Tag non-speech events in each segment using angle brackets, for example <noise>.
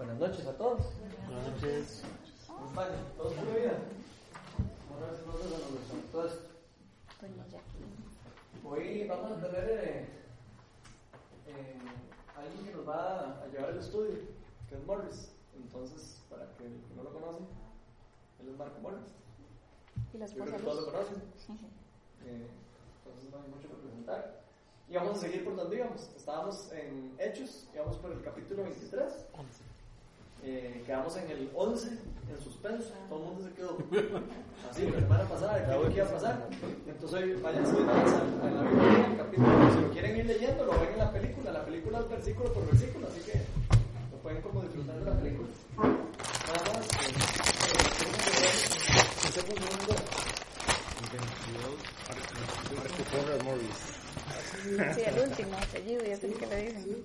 Buenas noches a todos. Buenas noches. ¿Cómo están? ¿Todos muy bien? Buenas noches a. Entonces, Jacqueline. hoy vamos a tener eh, eh, alguien que nos va a llevar el estudio, que es Morris. Entonces, para que el que no lo conoce, él es Marco Morris. Y Yo esposa creo que todos lo conocen. <laughs> Eh, entonces no hay mucho que presentar. Y vamos a seguir por donde íbamos. Estábamos en Hechos, íbamos por el capítulo 23. Eh, quedamos en el 11, en suspenso. Todo el mundo se quedó así la semana pasada, ¿qué qué iba a pasar? Entonces hoy a a la Biblia, en el capítulo. Si lo quieren ir leyendo, lo ven en la película. La película es versículo por versículo, así que lo pueden como disfrutar de la película. Nada más. eh, eh, empecemos en un lugar. Marco Morris. Sí, el último apellido, y es el que le dicen.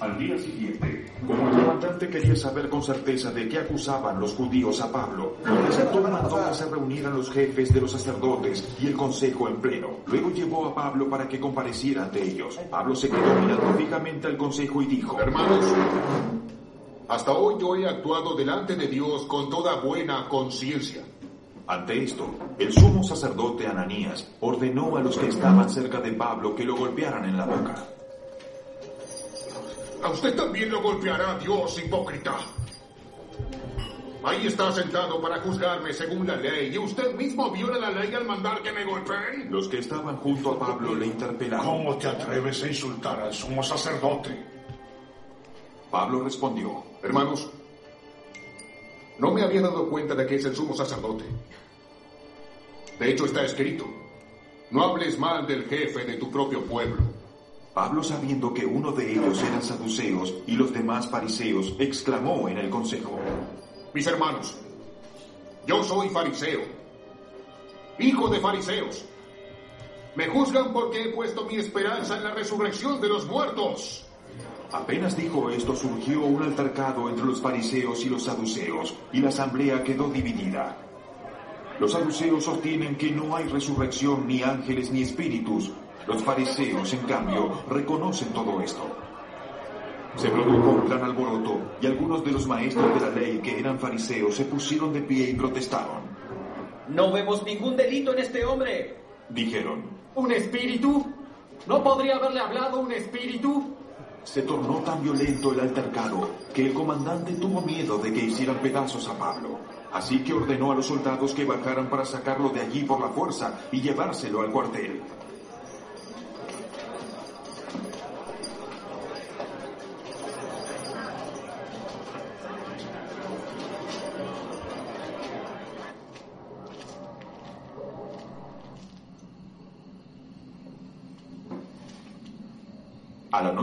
Al día siguiente, como el comandante quería saber con certeza de qué acusaban los judíos a Pablo, presentó un mandó que se reunieran los jefes de los sacerdotes y el consejo en pleno. Luego llevó a Pablo para que compareciera ante ellos. Pablo se quedó mirando fijamente al consejo y dijo, Hermanos, hasta hoy yo he actuado delante de Dios con toda buena conciencia. Ante esto, el sumo sacerdote Ananías ordenó a los que estaban cerca de Pablo que lo golpearan en la boca. A usted también lo golpeará Dios, hipócrita. Ahí está sentado para juzgarme según la ley, y usted mismo viola la ley al mandar que me golpeen. Los que estaban junto a Pablo le interpelaron. ¿Cómo te atreves a insultar al sumo sacerdote? Pablo respondió, Hermanos, no me había dado cuenta de que es el sumo sacerdote. De hecho, está escrito, no hables mal del jefe de tu propio pueblo. Pablo, sabiendo que uno de ellos eran saduceos y los demás fariseos, exclamó en el consejo, Mis hermanos, yo soy fariseo, hijo de fariseos. Me juzgan porque he puesto mi esperanza en la resurrección de los muertos. Apenas dijo esto, surgió un altercado entre los fariseos y los saduceos, y la asamblea quedó dividida. Los saduceos sostienen que no hay resurrección, ni ángeles, ni espíritus. Los fariseos, en cambio, reconocen todo esto. Se produjo un gran alboroto, y algunos de los maestros de la ley que eran fariseos se pusieron de pie y protestaron. No vemos ningún delito en este hombre. Dijeron, ¿Un espíritu? ¿No podría haberle hablado un espíritu? Se tornó tan violento el altercado que el comandante tuvo miedo de que hicieran pedazos a Pablo. Así que ordenó a los soldados que bajaran para sacarlo de allí por la fuerza y llevárselo al cuartel.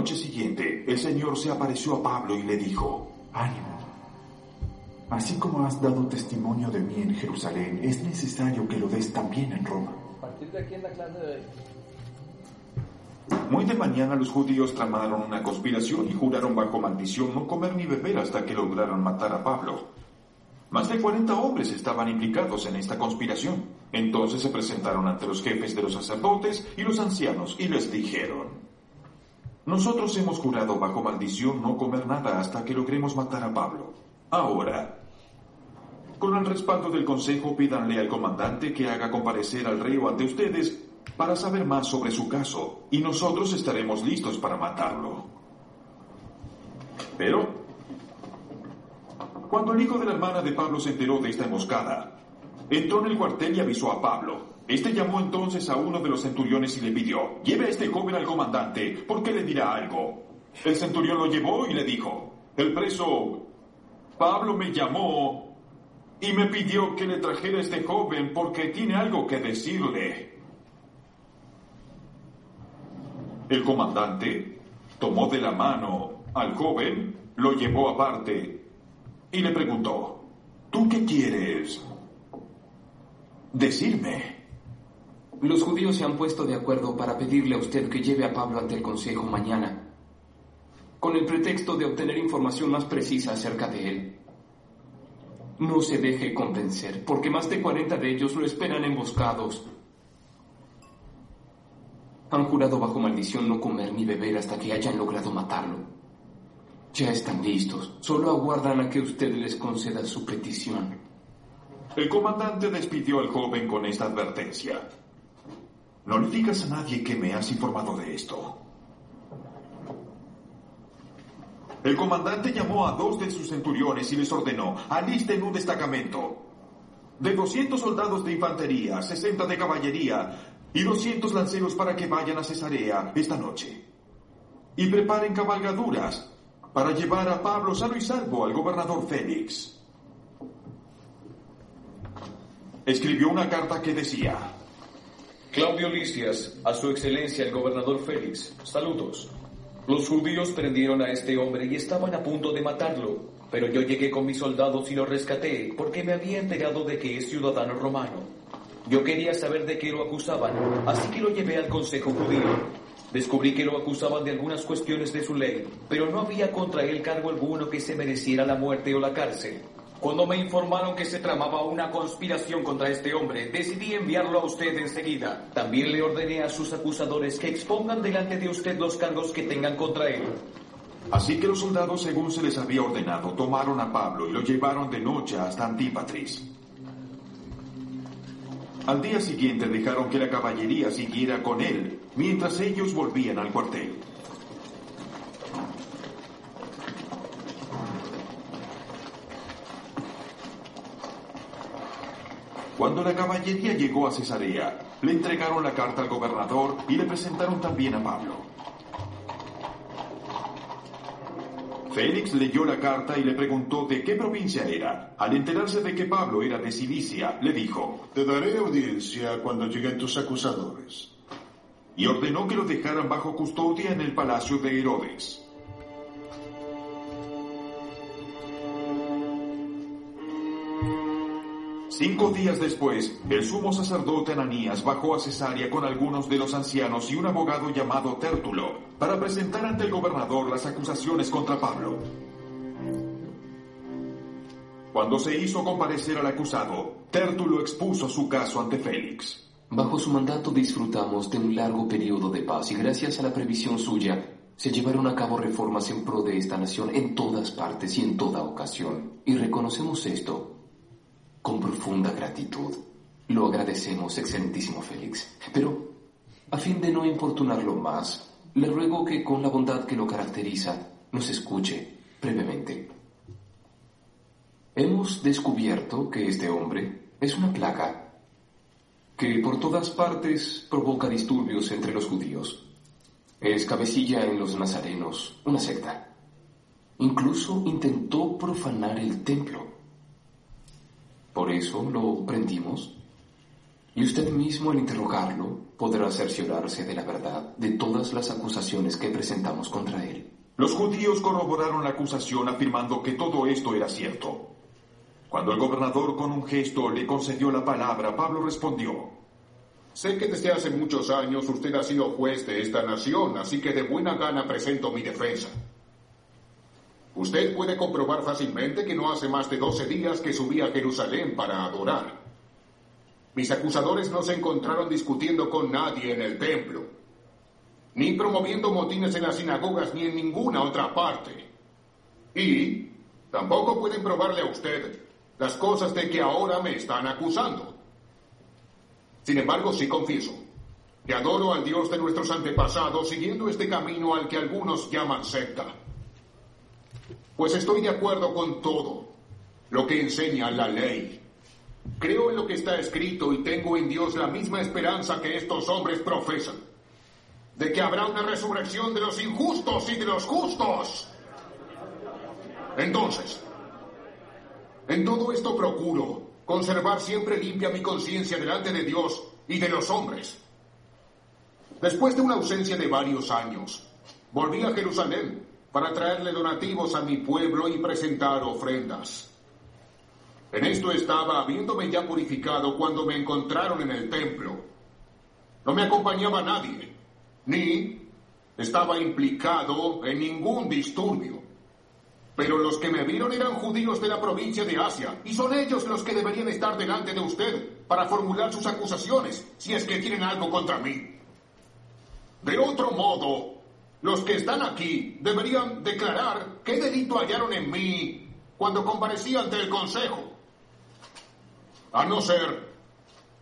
Noche siguiente, Señor se apareció a Pablo y le dijo, Ánimo. Así como has dado testimonio de mí en Jerusalén, es necesario que lo des también en Roma. A partir de aquí en la clase de hoy. Muy de mañana los judíos tramaron una conspiración y juraron bajo maldición no comer ni beber hasta que lograran matar a Pablo. Más de 40 hombres estaban implicados en esta conspiración. Entonces se presentaron ante los jefes de los sacerdotes y los ancianos y les dijeron, nosotros hemos jurado bajo maldición no comer nada hasta que logremos matar a Pablo. Ahora, con el respaldo del consejo, pídanle al comandante que haga comparecer al reo ante ustedes para saber más sobre su caso, y nosotros estaremos listos para matarlo. Pero, cuando el hijo de la hermana de Pablo se enteró de esta emboscada, entró en el cuartel y avisó a Pablo. Este llamó entonces a uno de los centuriones y le pidió, lleve a este joven al comandante, porque le dirá algo. El centurión lo llevó y le dijo, el preso Pablo me llamó y me pidió que le trajera a este joven porque tiene algo que decirle. El comandante tomó de la mano al joven, lo llevó aparte y le preguntó, ¿tú qué quieres decirme? Los judíos se han puesto de acuerdo para pedirle a usted que lleve a Pablo ante el Consejo mañana, con el pretexto de obtener información más precisa acerca de él. No se deje convencer, porque más de 40 de ellos lo esperan emboscados. Han jurado bajo maldición no comer ni beber hasta que hayan logrado matarlo. Ya están listos, solo aguardan a que usted les conceda su petición. El comandante despidió al joven con esta advertencia. No le digas a nadie que me has informado de esto. El comandante llamó a dos de sus centuriones y les ordenó, alisten un destacamento de 200 soldados de infantería, 60 de caballería y 200 lanceros para que vayan a Cesarea esta noche. Y preparen cabalgaduras para llevar a Pablo sano y salvo al gobernador Félix. Escribió una carta que decía, Claudio Licias, a su excelencia el gobernador Félix, saludos. Los judíos prendieron a este hombre y estaban a punto de matarlo, pero yo llegué con mis soldados y lo rescaté porque me había enterado de que es ciudadano romano. Yo quería saber de qué lo acusaban, así que lo llevé al Consejo Judío. Descubrí que lo acusaban de algunas cuestiones de su ley, pero no había contra él cargo alguno que se mereciera la muerte o la cárcel. Cuando me informaron que se tramaba una conspiración contra este hombre, decidí enviarlo a usted enseguida. También le ordené a sus acusadores que expongan delante de usted los cargos que tengan contra él. Así que los soldados, según se les había ordenado, tomaron a Pablo y lo llevaron de noche hasta Antípatris. Al día siguiente dejaron que la caballería siguiera con él, mientras ellos volvían al cuartel. Cuando la caballería llegó a Cesarea, le entregaron la carta al gobernador y le presentaron también a Pablo. Félix leyó la carta y le preguntó de qué provincia era. Al enterarse de que Pablo era de Cilicia, le dijo, Te daré audiencia cuando lleguen tus acusadores. y ordenó que lo dejaran bajo custodia en el palacio de Herodes. Cinco días después, el sumo sacerdote Ananías bajó a Cesarea con algunos de los ancianos y un abogado llamado Tértulo para presentar ante el gobernador las acusaciones contra Pablo. Cuando se hizo comparecer al acusado, Tértulo expuso su caso ante Félix. Bajo su mandato disfrutamos de un largo periodo de paz y gracias a la previsión suya se llevaron a cabo reformas en pro de esta nación en todas partes y en toda ocasión. Y reconocemos esto con profunda gratitud. Lo agradecemos, excelentísimo Félix. Pero, a fin de no importunarlo más, le ruego que con la bondad que lo caracteriza, nos escuche brevemente. Hemos descubierto que este hombre es una plaga que por todas partes provoca disturbios entre los judíos. Es cabecilla en los nazarenos, una secta. Incluso intentó profanar el templo. Por eso lo prendimos. Y usted mismo al interrogarlo podrá cerciorarse de la verdad de todas las acusaciones que presentamos contra él. Los judíos corroboraron la acusación afirmando que todo esto era cierto. Cuando el gobernador con un gesto le concedió la palabra, Pablo respondió, Sé que desde hace muchos años usted ha sido juez de esta nación, así que de buena gana presento mi defensa. Usted puede comprobar fácilmente que no hace más de 12 días que subí a Jerusalén para adorar. Mis acusadores no se encontraron discutiendo con nadie en el templo, ni promoviendo motines en las sinagogas ni en ninguna otra parte. Y tampoco pueden probarle a usted las cosas de que ahora me están acusando. Sin embargo, sí confieso que adoro al Dios de nuestros antepasados siguiendo este camino al que algunos llaman secta. Pues estoy de acuerdo con todo lo que enseña la ley. Creo en lo que está escrito y tengo en Dios la misma esperanza que estos hombres profesan, de que habrá una resurrección de los injustos y de los justos. Entonces, en todo esto procuro conservar siempre limpia mi conciencia delante de Dios y de los hombres. Después de una ausencia de varios años, volví a Jerusalén para traerle donativos a mi pueblo y presentar ofrendas. En esto estaba, habiéndome ya purificado, cuando me encontraron en el templo. No me acompañaba nadie, ni estaba implicado en ningún disturbio. Pero los que me vieron eran judíos de la provincia de Asia, y son ellos los que deberían estar delante de usted para formular sus acusaciones, si es que tienen algo contra mí. De otro modo, los que están aquí deberían declarar qué delito hallaron en mí cuando comparecí ante el Consejo. A no ser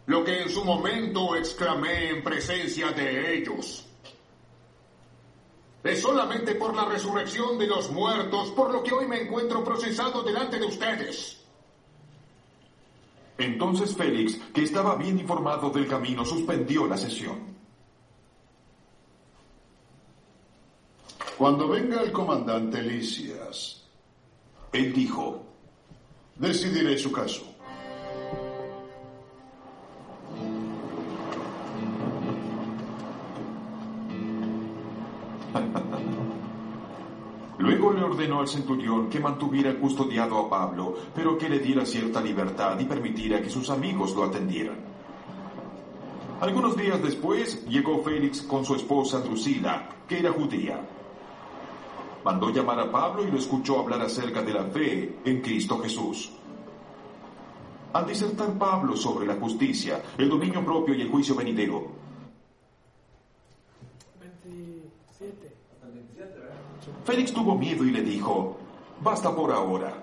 lo que en su momento exclamé en presencia de ellos. Es solamente por la resurrección de los muertos por lo que hoy me encuentro procesado delante de ustedes. Entonces Félix, que estaba bien informado del camino, suspendió la sesión. Cuando venga el comandante Licias, él dijo, decidiré su caso. <laughs> Luego le ordenó al centurión que mantuviera custodiado a Pablo, pero que le diera cierta libertad y permitiera que sus amigos lo atendieran. Algunos días después llegó Félix con su esposa Drusila, que era judía. Mandó llamar a Pablo y lo escuchó hablar acerca de la fe en Cristo Jesús. Al disertar Pablo sobre la justicia, el dominio propio y el juicio venidero, 27. Félix tuvo miedo y le dijo, basta por ahora,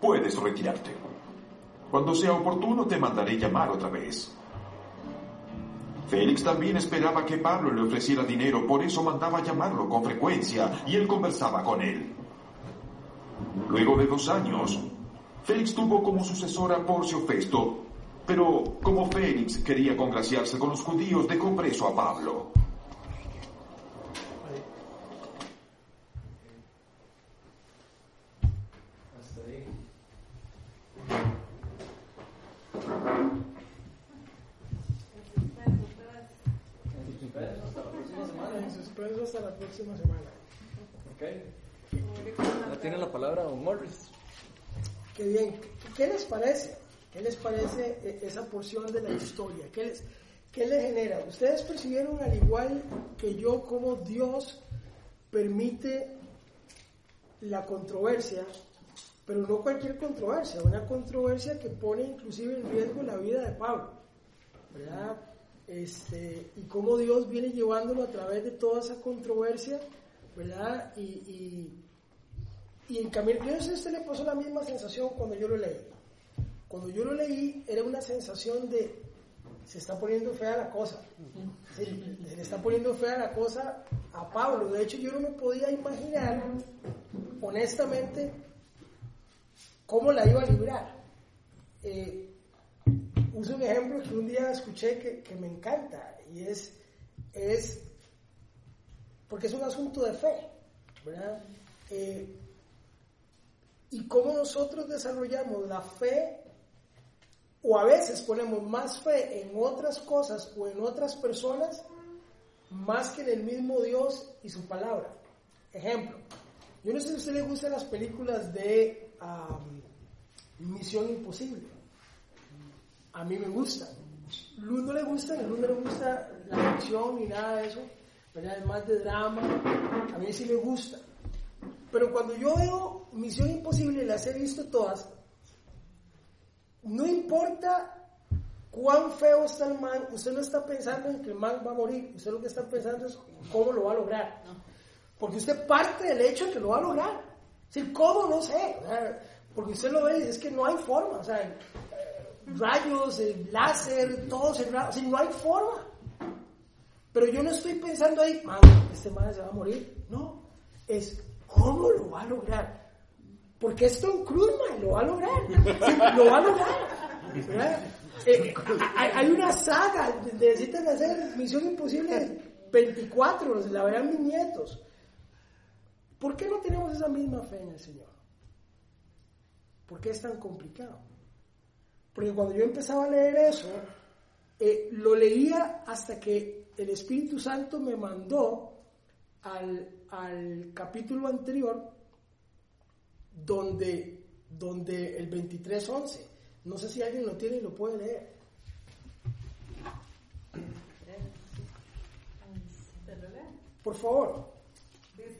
puedes retirarte. Cuando sea oportuno te mandaré llamar otra vez. Félix también esperaba que Pablo le ofreciera dinero, por eso mandaba llamarlo con frecuencia y él conversaba con él. Luego de dos años, Félix tuvo como sucesor a Porcio Festo, pero como Félix quería congraciarse con los judíos, dejó preso a Pablo. Hasta ahí. En suspenso hasta la próxima suspenso hasta la próxima semana. Ok. Ya tiene la palabra don Morris. Qué bien. ¿Qué les parece? ¿Qué les parece eh, esa porción de la historia? ¿Qué les, qué les genera? Ustedes percibieron al igual que yo cómo Dios permite la controversia, pero no cualquier controversia, una controversia que pone inclusive en riesgo la vida de Pablo, ¿verdad? Este, y cómo Dios viene llevándolo a través de toda esa controversia, ¿verdad? Y, y, y en camino, yo no sé usted le pasó la misma sensación cuando yo lo leí. Cuando yo lo leí era una sensación de, se está poniendo fea la cosa. Se le está poniendo fea la cosa a Pablo. De hecho, yo no me podía imaginar, honestamente, cómo la iba a librar. Eh, uso un ejemplo que un día escuché que, que me encanta y es, es, porque es un asunto de fe, ¿verdad? Eh, y cómo nosotros desarrollamos la fe o a veces ponemos más fe en otras cosas o en otras personas más que en el mismo Dios y su palabra. Ejemplo, yo no sé si a usted le gustan las películas de Misión Imposible. A mí me gustan. Luz no le gusta, a Luz no le gusta la acción ni nada de eso, ¿verdad? Es más de drama. A mí sí me gusta. Pero cuando yo veo Misión Imposible, las he visto todas, no importa cuán feo está el man, usted no está pensando en que el man va a morir, usted lo que está pensando es cómo lo va a lograr. Porque usted parte del hecho de que lo va a lograr. Es decir, ¿cómo? No sé. Porque usted lo ve y es que no hay forma. O sea, rayos, el láser, todo cerrado. O sea, no hay forma. Pero yo no estoy pensando ahí, man, este man se va a morir. No, es cómo lo va a lograr. Porque es Tom Cruise, lo va a lograr. Lo va a lograr. Eh, hay, una saga, necesitan hacer Misión Imposible 24, la verán mis nietos. ¿Por qué no tenemos esa misma fe en el Señor? ¿Por qué es tan complicado? Porque cuando yo empezaba a leer eso, eh, lo leía hasta que el Espíritu Santo me mandó al, al capítulo anterior, donde, donde el 23.11, no sé si alguien lo tiene y lo puede leer. Por favor.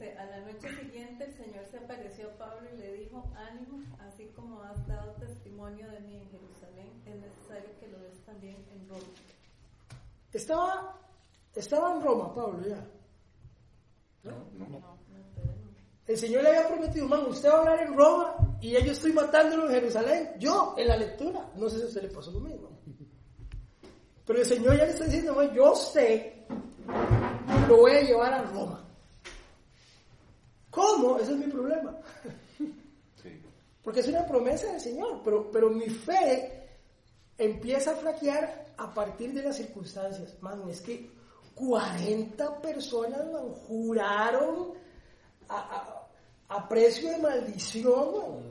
Dice, a la noche siguiente el Señor se apareció a Pablo y le dijo, ánimo, así como has dado testimonio de mí en Jerusalén, es necesario que lo des también en Roma. Estaba, estaba en Roma, Pablo, ya. El Señor le había prometido, man, usted va a hablar en Roma y yo estoy matándolo en Jerusalén. Yo, en la lectura. No sé si a usted le pasó lo mismo. Pero el Señor ya le está diciendo, man, yo sé, lo voy a llevar a Roma. ¿Cómo? Ese es mi problema. Porque es una promesa del Señor, pero, pero mi fe empieza a flaquear a partir de las circunstancias. Man, es que 40 personas man, juraron a, a- a precio de maldición man,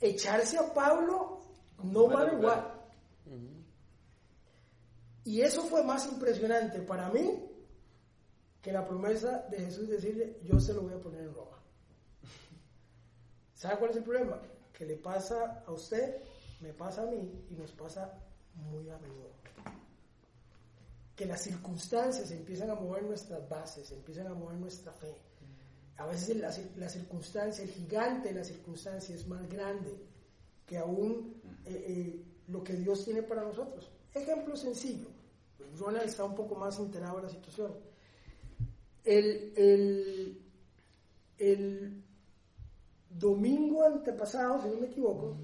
echarse a Pablo no vale igual. Y eso fue más impresionante para mí que la promesa de Jesús decirle, yo se lo voy a poner en Roma. ¿Sabe cuál es el problema? Que le pasa a usted, me pasa a mí y nos pasa muy a menudo. Que las circunstancias empiezan a mover nuestras bases, empiezan a mover nuestra fe. A veces la, la circunstancia, el gigante de la circunstancia es más grande que aún eh, eh, lo que Dios tiene para nosotros. Ejemplo sencillo. Ronald está un poco más enterado de la situación. El, el, el domingo antepasado, si no me equivoco,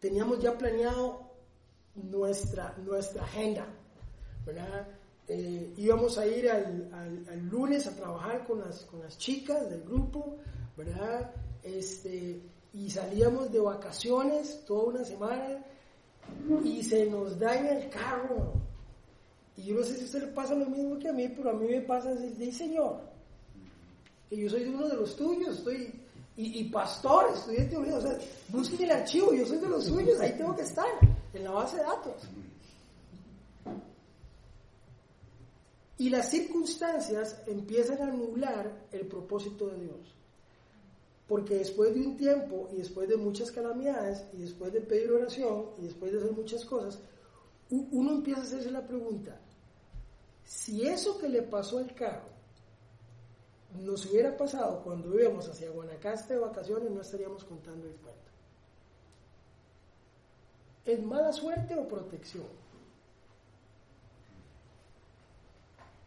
teníamos ya planeado nuestra, nuestra agenda, ¿verdad? Eh, íbamos a ir al, al- lunes a trabajar con las, con las chicas del grupo, ¿verdad? Este, y salíamos de vacaciones toda una semana y se nos daña el carro. Y yo no sé si a usted le pasa lo mismo que a mí, pero a mí me pasa decir, "Di, Señor, que yo soy uno de los tuyos, estoy, y, y pastor, estudié teología, o sea, busquen el archivo, yo soy de los suyos, ahí tengo que estar, en la base de datos. Y las circunstancias empiezan a anular el propósito de Dios. Porque después de un tiempo y después de muchas calamidades y después de pedir oración y después de hacer muchas cosas, uno empieza a hacerse la pregunta, si eso que le pasó al carro nos hubiera pasado cuando íbamos hacia Guanacaste de vacaciones, no estaríamos contando el cuento. ¿Es mala suerte o protección?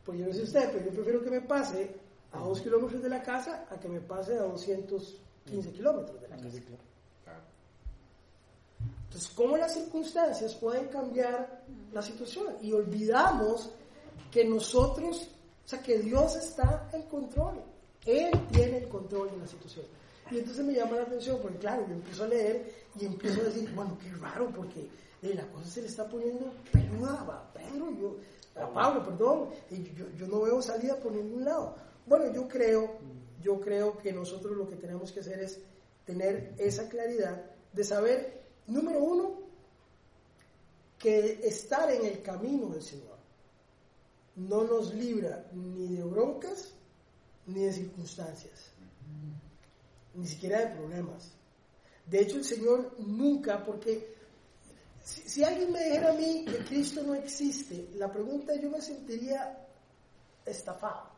Pues yo no sé usted, pero yo prefiero que me pase a dos kilómetros de la casa a que me pase a 215 kilómetros de la casa. Entonces, ¿cómo las circunstancias pueden cambiar la situación? Y olvidamos que nosotros, sea, que Dios está en control. Él tiene el control de la situación. Y entonces me llama la atención, porque claro, yo empiezo a leer y empiezo a decir, bueno, qué raro, porque eh, la cosa se le está poniendo peluda a Pedro, yo, a Pablo, perdón, y yo, yo no veo salida por ningún lado. Bueno, yo creo, yo creo que nosotros lo que tenemos que hacer es tener esa claridad de saber, número uno, que estar en el camino del Señor no nos libra ni de broncas ni de circunstancias, ni siquiera de problemas. De hecho, el Señor nunca, porque si, alguien me dijera a mí que Cristo no existe, la pregunta yo me sentiría estafado.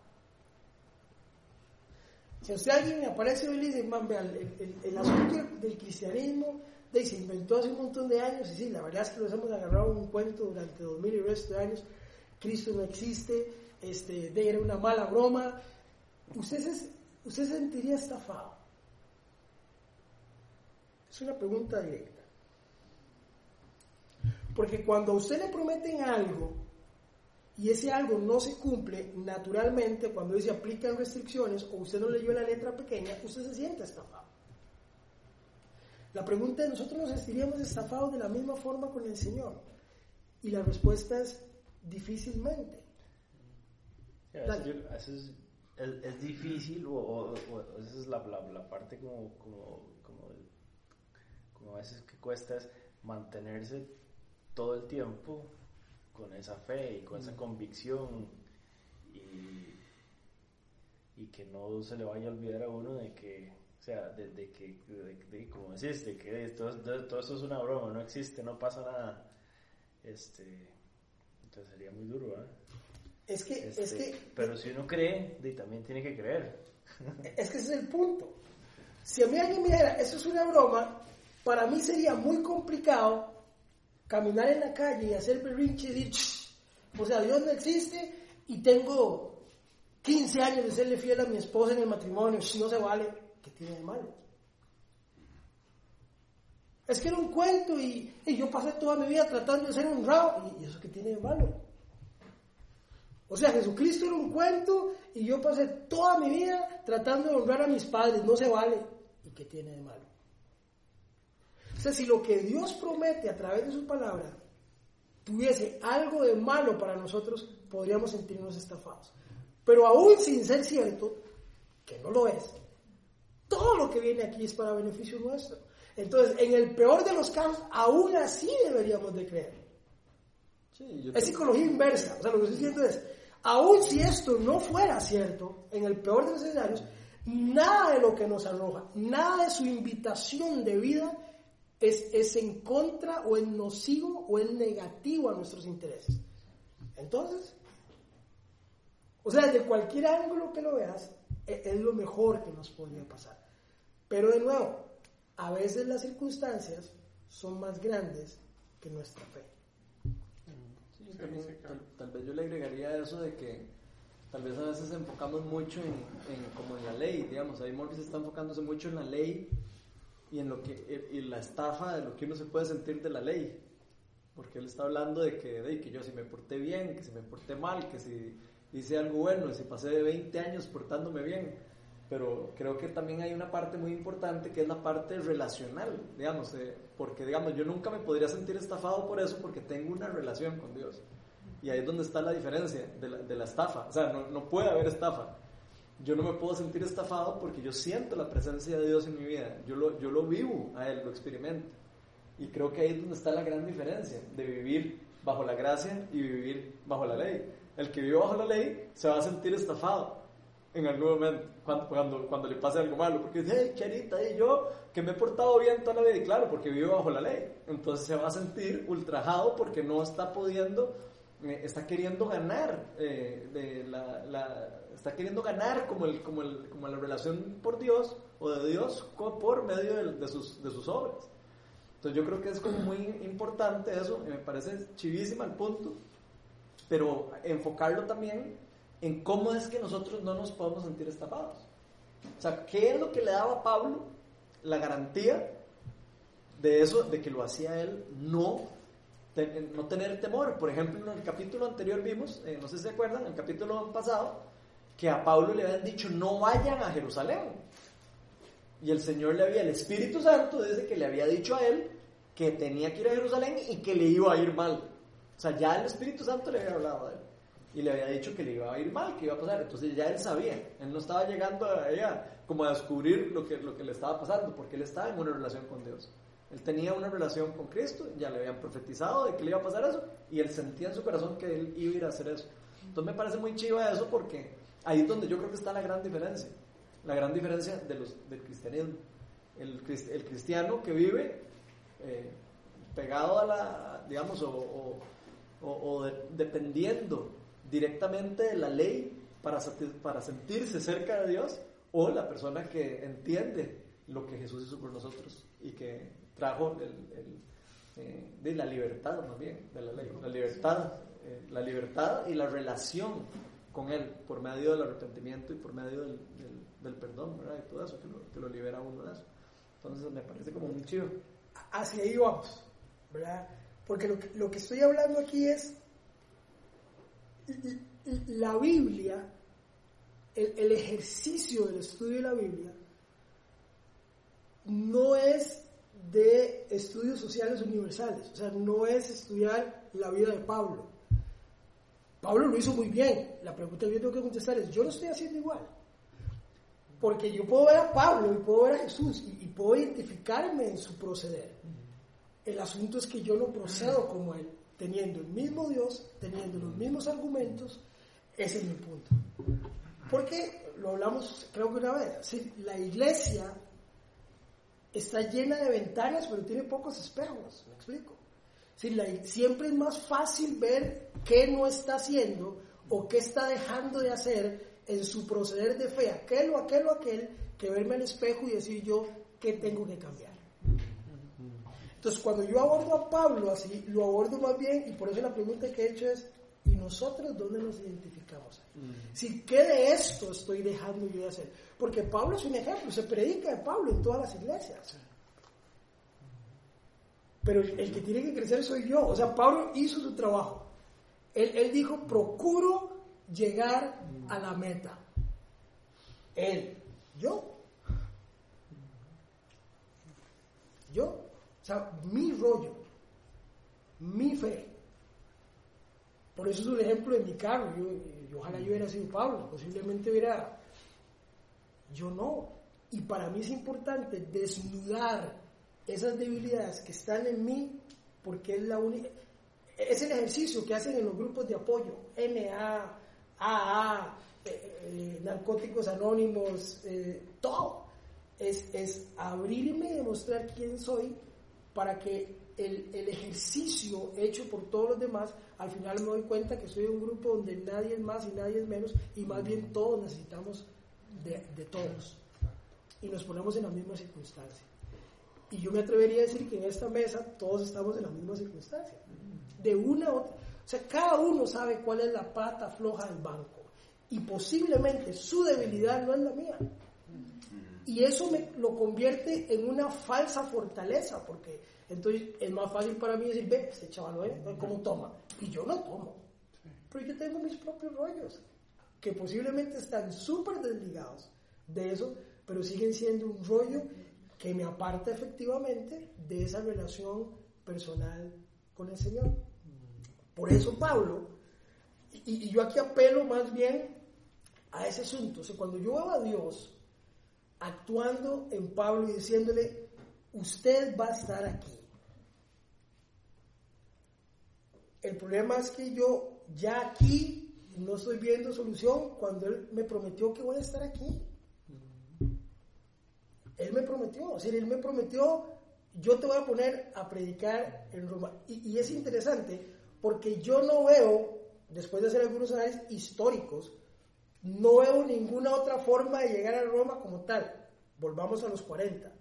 Si usted alguien me aparece hoy y dice, man, el, el- asunto del cristianismo de, se inventó hace un montón de años, y sí, la verdad es que nos hemos agarrado un cuento durante dos mil y resto de años, Cristo no existe, este, de era una mala broma, usted se, usted se sentiría estafado. Es una pregunta directa. Porque cuando a usted le prometen algo y ese algo no se cumple naturalmente, cuando dice aplican restricciones o usted no leyó la letra pequeña, usted se siente estafado. La pregunta es, ¿nosotros nos sentiríamos estafados de la misma forma con el Señor? Y la respuesta es difícilmente. Eso, yo- eso es, es, es difícil o, o- o esa es la, la, la parte como, como, como, a veces que cuesta es mantenerse todo el tiempo con esa fe y con esa convicción y, y que no se le vaya a olvidar a uno de que, o sea, de, de que, de, de- como decís, de que todo, todo, todo eso es una broma, no existe, no pasa nada. Este, entonces sería muy duro, ¿eh? Es que, es Este, que, Pero si uno cree, también tiene que creer. <laughs> es que ese es el punto. Si a mí alguien me dijera, eso es una broma, para mí sería muy complicado caminar en la calle y hacer berrinche y decir, "Ch, o sea, Dios no existe y tengo 15 años de serle fiel a mi esposa en el matrimonio, si no se vale, ¿qué tiene de malo? Es que era un cuento y, yo pasé toda mi vida tratando de ser honrado, y, y eso qué tiene de malo. O sea, Jesucristo era un cuento y yo pasé toda mi vida tratando de honrar a mis padres, no se vale. ¿Y qué tiene de malo? O sea, si lo que Dios promete a través de su palabra tuviese algo de malo para nosotros, podríamos sentirnos estafados. Pero aún sin ser cierto, que no lo es, todo lo que viene aquí es para beneficio nuestro. Entonces, en el peor de los casos, aún así deberíamos de creer. Sí, yo Es psicología inversa. O sea, lo que estoy diciendo es, aun si esto no fuera cierto, en el peor de los escenarios, nada de lo que nos arroja, nada de su invitación de vida es, es en contra o es nocivo o es negativo a nuestros intereses. Entonces, o sea, desde cualquier ángulo que lo veas, e- es lo mejor que nos podría pasar. Pero de nuevo, a veces las circunstancias son más grandes que nuestra fe. Sí, yo también, tal, tal vez yo le agregaría eso de que tal vez a veces enfocamos mucho en, en como en la ley, digamos, ahí Morris está enfocándose mucho en la ley y en lo que y la estafa de lo que uno se puede sentir de la ley, porque él está hablando de que, de que yo si me porté bien, que si me porté mal, que si hice algo bueno, si pasé de 20 años portándome bien, pero creo que también hay una parte muy importante que es la parte relacional, digamos, eh, porque digamos, yo nunca me podría sentir estafado por eso porque tengo una relación con Dios. Y ahí es donde está la diferencia de la, de la estafa. O sea, no, no puede haber estafa. Yo no me puedo sentir estafado porque yo siento la presencia de Dios en mi vida. Yo lo, yo lo vivo a Él, lo experimento. Y creo que ahí es donde está la gran diferencia de vivir bajo la gracia y vivir bajo la ley. El que vive bajo la ley se va a sentir estafado en algún momento, cuando, cuando, cuando le pase algo malo, porque dice, hey, Charita, y yo que me he portado bien toda la vida, y claro, porque vive bajo la ley. Entonces se va a sentir ultrajado porque no está pudiendo, eh, está queriendo ganar, eh, de la, la- está queriendo ganar como, el, como, el, como la relación por Dios o de Dios por medio de, de sus, de sus obras. Entonces yo creo que es como muy importante eso, me parece chivísima el punto, pero enfocarlo también en cómo es que nosotros no nos podemos sentir estafados. O sea, ¿qué es lo que le daba a Pablo la garantía de eso, de que lo hacía él no, no tener temor? Por ejemplo, en el capítulo anterior vimos, eh, no sé si se acuerdan, en el capítulo pasado, que a Pablo le habían dicho no vayan a Jerusalén. Y el Señor le había, el Espíritu Santo dice que le había dicho a él que tenía que ir a Jerusalén y que le iba a ir mal. O sea, ya el Espíritu Santo le había hablado a él y le había dicho que le iba a ir mal, que iba a pasar. Entonces ya él sabía, él no estaba llegando a ella como a descubrir lo que, lo que le estaba pasando, porque él estaba en una relación con Dios. Él tenía una relación con Cristo, ya le habían profetizado de que le iba a pasar eso, y él sentía en su corazón que él iba a ir a hacer eso. Entonces me parece muy chiva eso porque ahí es donde yo creo que está la gran diferencia, la gran diferencia de los, del cristianismo. El, el cristiano que vive eh, pegado a la, digamos, o, o- o- o de- dependiendo directamente la ley para, para sentirse cerca de Dios, o la persona que entiende lo que Jesús hizo por nosotros y que trajo el- el, eh, de la libertad más bien, de la ley, la libertad, eh, la libertad y la relación con Él por medio del arrepentimiento y por medio del, del- del perdón, ¿verdad? Y todo eso, que lo, que lo libera a uno de eso. Entonces me parece como muy chido. hacia ahí vamos, ¿verdad? Porque lo que, lo que estoy hablando aquí es la Biblia, el, el ejercicio del estudio de la Biblia, no es de estudios sociales universales, o sea, no es estudiar la vida de Pablo. Pablo lo hizo muy bien. La pregunta que yo tengo que contestar es, yo lo estoy haciendo igual. Porque yo puedo ver a Pablo y puedo ver a Jesús y, y puedo identificarme en su proceder. El asunto es que yo no procedo como Él, teniendo el mismo Dios, teniendo los mismos argumentos. Ese es mi punto. Porque lo hablamos creo que una vez, sí, la iglesia está llena de ventanas, pero tiene pocos espejos, ¿me explico? Sí, la- siempre es más fácil ver qué no está haciendo o qué está dejando de hacer en su proceder de fe, aquel o aquel o aquel, que verme al espejo y decir yo qué tengo que cambiar. Entonces, cuando yo abordo a Pablo así, lo abordo más bien, y por eso la pregunta que he hecho es, ¿y nosotros dónde nos identificamos? Si, ¿qué de esto estoy dejando yo de hacer? Porque Pablo es un ejemplo, se predica de Pablo en todas las iglesias. Pero el, el que tiene que crecer soy yo. O sea, Pablo hizo su trabajo. Él, él dijo, procuro llegar a la meta. Él, yo. Yo. O sea, mi rollo, mi fe. Por eso es un ejemplo de mi carro. Yo, ojalá yo hubiera sido Pablo, posiblemente hubiera... Yo no. Y para mí es importante desnudar esas debilidades que están en mí, porque es la única... Es el ejercicio que hacen en los grupos de apoyo, NA, AA, eh, eh, Narcóticos Anónimos, eh, todo. Es, es abrirme y demostrar quién soy para que el, el ejercicio hecho por todos los demás, al final me doy cuenta que soy un grupo donde nadie es más y nadie es menos, y más bien todos necesitamos de, de todos. Y nos ponemos en la misma circunstancia. Y yo me atrevería a decir que en esta mesa todos estamos en la misma circunstancia. De una u otra. O sea, cada uno sabe cuál es la pata floja del banco. Y posiblemente su debilidad no es la mía. Y eso me lo convierte en una falsa fortaleza, porque entonces es más fácil para mí decir, ve, este chaval, ¿eh? ¿cómo toma? Y yo no tomo. Pero yo tengo mis propios rollos, que posiblemente están súper desligados de eso, pero siguen siendo un rollo que me aparta efectivamente de esa relación personal con el Señor. Por eso Pablo, y, y yo aquí apelo más bien a ese asunto, o sea, cuando yo veo a Dios actuando en Pablo y diciéndole, usted va a estar aquí. El problema es que yo ya aquí no estoy viendo solución cuando él me prometió que voy a estar aquí. Él me prometió, o él me prometió, yo te voy a poner a predicar en Roma. Y, y es interesante porque yo no veo, después de hacer algunos análisis históricos, no veo ninguna otra forma de llegar a Roma como tal. Volvamos a los 40.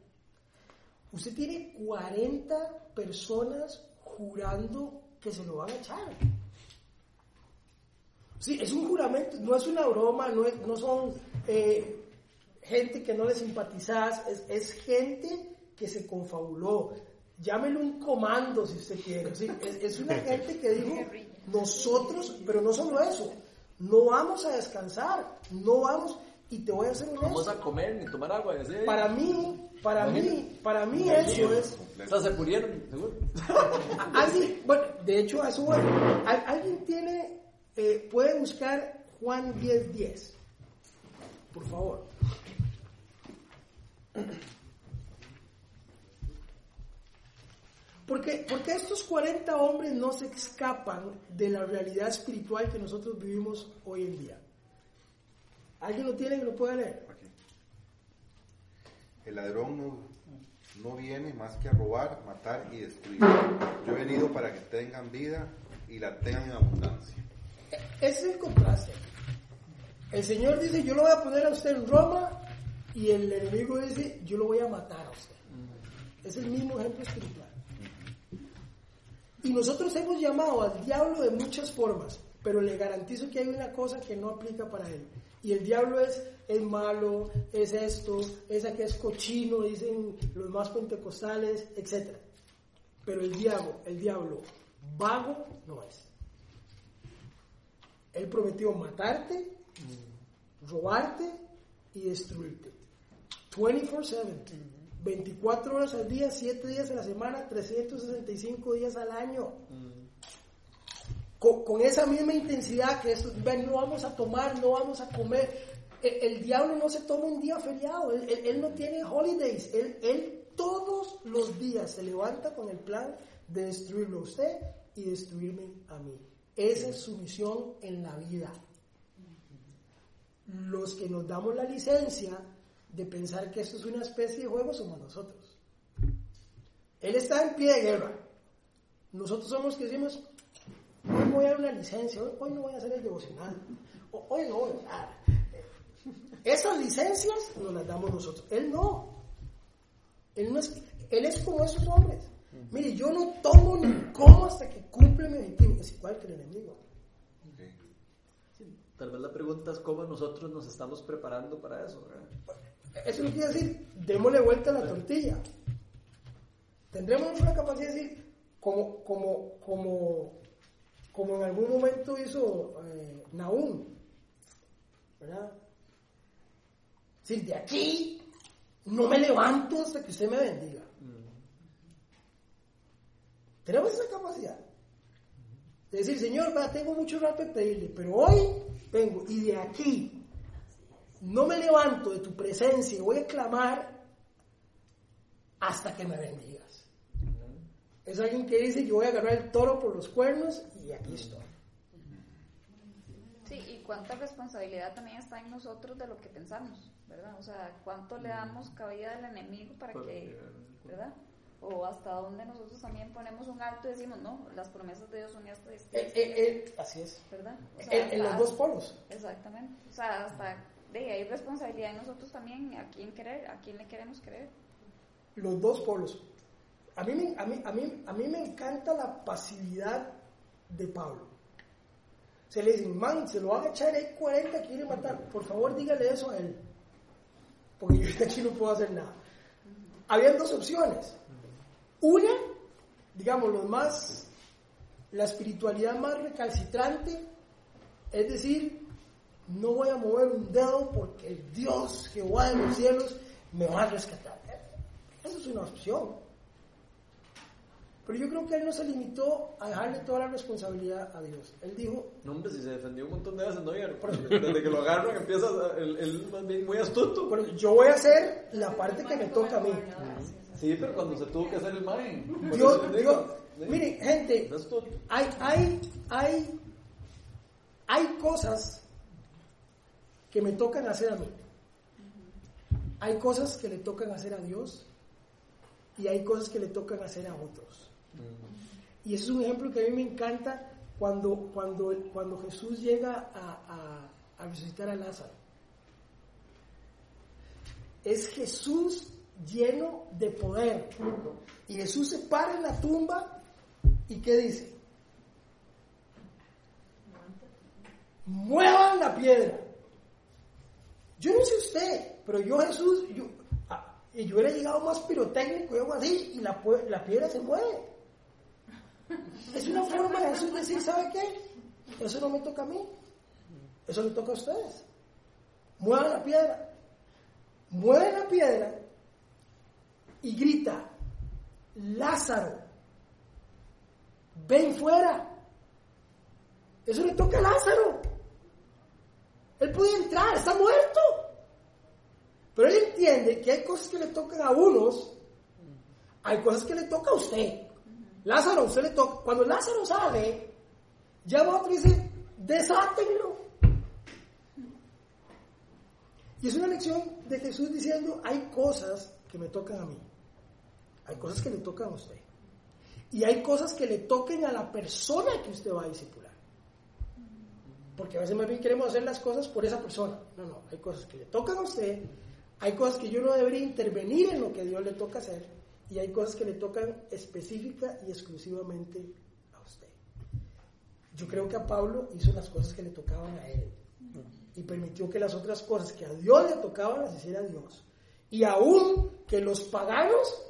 Usted tiene 40 personas jurando que se lo van a echar. Sí, es un juramento, no es una broma, no, es- no son eh, gente que no le simpatizás, es, es gente que se confabuló. Llámelo un comando si usted quiere. ¿sí? Es, es una <laughs> gente que dijo, nosotros, pero no solo eso, no vamos a descansar, no vamos, y te voy a hacer honesto. Vamos a comer ni tomar agua. y así. Para mí, para mí, para mí eso es... O sea, se murieron, seguro. <laughs> Alguien, bueno, de hecho, a eso voy. Al- Alguien tiene, eh, puede buscar Juan 10.10, 10, por favor. Porque, porque estos 40 hombres no se escapan de la realidad espiritual que nosotros vivimos hoy en día. ¿Alguien lo tiene que lo pueda leer? El ladrón no, no viene más que a robar, matar y destruir. Yo he venido para que tengan vida y la tengan en abundancia. Ese es el contraste. El Señor dice, yo lo voy a poner a usted en Roma y el enemigo dice, yo lo voy a matar a usted. Es el mismo ejemplo espiritual. Y nosotros hemos llamado al diablo de muchas formas, pero le garantizo que hay una cosa que no aplica para él. Y el diablo es, es malo, es esto, es que es cochino, dicen los más pentecostales, etc. Pero el diablo, el diablo vago no es. Él prometió matarte, robarte y destruirte. 24/7. 24 horas al día, 7 días a la semana, 365 días al año. Con, esa misma intensidad que esto, ven, no vamos a tomar, no vamos a comer. El, el diablo no se toma un día feriado, él no tiene holidays, él, él todos los días se levanta con el plan de destruirlo a usted y destruirme a mí. Esa es su misión en la vida. los que nos damos la licencia de pensar que esto es una especie de juego somos nosotros. Él está en pie de guerra. Nosotros somos los que decimos, hoy voy a dar una licencia, hoy, hoy no voy a hacer el devocional, hoy no voy a orar. <laughs> Esas licencias nos las damos nosotros. Él no. Él, no es, él es como esos hombres. Mire, yo no tomo ni como hasta que cumple mi objetivo. Es igual que el enemigo. Tal vez la pregunta es cómo nosotros nos estamos preparando para eso. ¿verdad? Eso no quiere decir, démosle vuelta a la tortilla. Tendremos una capacidad de decir, como, como, como, como en algún momento hizo eh, ¿verdad? Es decir, de aquí no me levanto hasta que usted me bendiga. Tenemos esa capacidad. De decir, Señor, tengo mucho rato de pedirle, pero hoy vengo y de aquí no me levanto de tu presencia y voy a clamar hasta que me bendigas. Es alguien que dice, yo voy a agarrar el toro por los cuernos y aquí estoy. Sí, y cuánta responsabilidad también está en nosotros de lo que pensamos, ¿verdad? O sea, cuánto le damos cabida al enemigo para que, ¿verdad? O hasta dónde nosotros también ponemos un alto y decimos, no, las promesas de Dios son estas, Eh, eh, eh, así es. ¿verdad? O sea, En, en los dos polos. Exactamente. O sea, hasta de hay responsabilidad en nosotros también, a quién querer, a quién le queremos creer. Los dos polos. A mí, me- a mí, a mí, a mí me encanta la pasividad de Pablo. Se le dicen, man, se lo van a echar ahí 40 quiere matar. Por favor, dígale eso a él. Porque yo aquí no puedo hacer nada. Habían dos opciones. Una, digamos, los más, la espiritualidad más recalcitrante, es decir, no voy a mover un dedo porque el Dios Jehová de los cielos me va a rescatar. Esa es una opción. Pero yo creo que él no se limitó a dejarle toda la responsabilidad a Dios. Él dijo, No, hombre, si se defendió un montón de veces, no vieron. Desde que lo agarran empieza el más bien muy astuto. Bueno, yo voy a hacer la parte que me toca a mí. Sí, pero cuando se tuvo que hacer el les digo, yo, miren, gente, hay, hay, hay, hay cosas que me tocan hacer a mí. Hay cosas que le tocan hacer a Dios y hay cosas que le tocan hacer a otros. Y ese es un ejemplo que a mí me encanta cuando, cuando, cuando Jesús llega a, a, a resucitar a Lázaro. Es Jesús lleno de poder. Y Jesús se para en la tumba y ¿qué dice? Muevan la piedra. Yo no sé usted, pero yo Jesús, yo, y yo hubiera llegado más pirotécnico y algo así, y la, la piedra se mueve. Es una forma de Jesús decir, ¿sabe qué? Eso no me toca a mí. Eso le toca a ustedes. Muevan la piedra. Mueven la piedra y grita, Lázaro, ven fuera. Eso le toca a Lázaro. Él puede entrar, está muerto. Pero él entiende que hay cosas que le tocan a unos, hay cosas que le toca a usted. Lázaro, usted le toca. Cuando Lázaro sale, llama a otro y dice, desátenlo. Y es una lección de Jesús diciendo, hay cosas que me tocan a mí. Hay cosas que le tocan a usted. Y hay cosas que le toquen a la persona que usted va a discipular. Porque a veces más bien queremos hacer las cosas por esa persona. No, no, hay cosas que le tocan a usted, hay cosas que yo no debería intervenir en lo que Dios le toca hacer, y hay cosas que le tocan específica y exclusivamente a usted. Yo creo que a Pablo hizo las cosas que le tocaban a él y permitió que las otras cosas que a Dios le tocaban las hiciera Dios. Y aún que los paganos,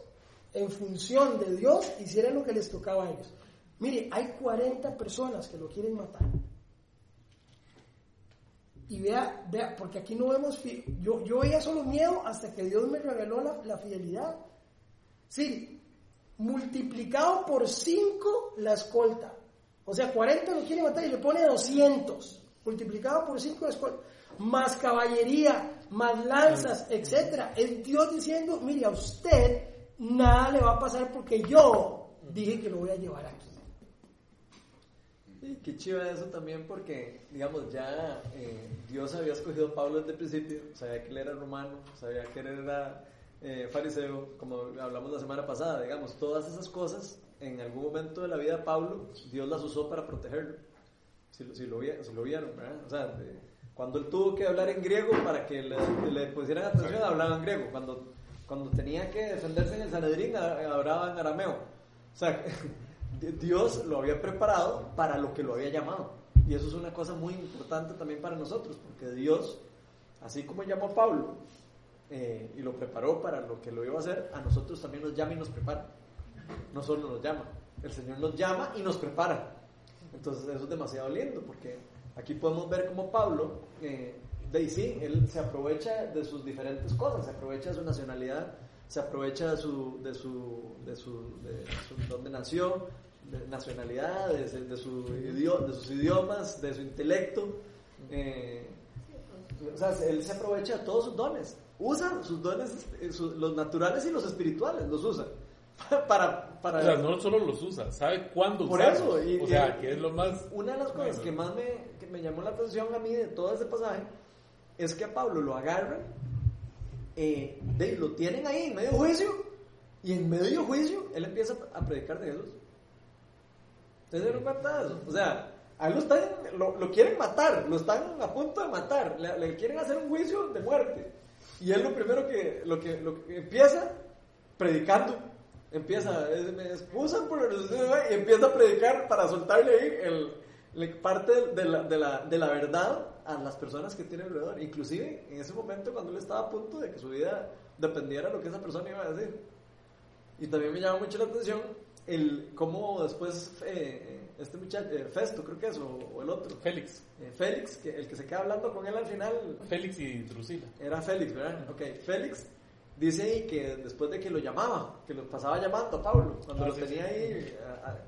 en función de Dios, hicieran lo que les tocaba a ellos. Mire, hay 40 personas que lo quieren matar. Y vea, vea, porque aquí no vemos, yo, yo veía solo miedo hasta que Dios me reveló la, la fidelidad. Sí, multiplicado por 5 la escolta. O sea, 40 lo quiere matar y le pone 200. Multiplicado por 5 la escolta. Más caballería, más lanzas, etcétera. Es Dios diciendo, mire, a usted nada le va a pasar porque yo dije que lo voy a llevar aquí. Y qué chiva eso también porque, digamos, ya eh, Dios había escogido a Pablo desde el principio, sabía que él era romano, sabía que él era eh, fariseo, como hablamos la semana pasada, digamos, todas esas cosas, en algún momento de la vida de Pablo, Dios las usó para protegerlo, si, lo- si, lo, si lo vieron, ¿verdad? O sea, de- cuando él tuvo que hablar en griego para que le, le pusieran atención, hablaba en griego, cuando, cuando tenía que defenderse en el Sanedrín, hablaba en arameo. O sea, <laughs> Dios lo había preparado para lo que lo había llamado. Y eso es una cosa muy importante también para nosotros, porque Dios, así como llamó a Pablo eh, y lo preparó para lo que lo iba a hacer, a nosotros también nos llama y nos prepara. No solo nos llama, el Señor nos llama y nos prepara. Entonces eso es demasiado lindo, porque aquí podemos ver como Pablo, eh, de ahí sí, él se aprovecha de sus diferentes cosas, se aprovecha de su nacionalidad, se aprovecha de su, de su, de su, de su donde nació, de nacionalidad, de, de su idio- de sus idiomas, de su intelecto. eh, o sea, él se aprovecha de todos sus dones. Usa sus dones, eh, su- los naturales y los espirituales, los usa. <laughs> Para, para, O sea, no solo los usa, sabe cuándo por usarlos. eso, y- o sea, y- que es lo más... Una de las cosas Bueno. que más me, que me llamó la atención a mí de todo ese pasaje es que a Pablo lo agarran, eh, lo tienen ahí en medio juicio, y en medio juicio él empieza a predicar de Jesús. ¿Ustedes se dieron cuenta de eso? O sea, a él lo, están, lo, lo quieren matar, lo están a punto de matar, le, le quieren hacer un juicio de muerte. Y él lo primero que, lo que, lo que empieza predicando. Empieza, me excusan por el y empieza a predicar para soltarle ahí el, le- parte de la, de, la, de la verdad a las personas que tiene alrededor. Inclusive en ese momento cuando él estaba a punto de que su vida dependiera de lo que esa persona iba a decir. Y también me llama mucho la atención el cómo después eh, este muchacho, eh, Festo creo que es, o, o el otro. Félix. Eh, Félix, que, el que se queda hablando con él al final. Félix y Drusila. Era Félix, ¿verdad? Ok, Félix dice ahí que después de que lo llamaba, que lo pasaba llamando a Pablo, cuando Ah, lo sí, tenía sí. ahí, a- a-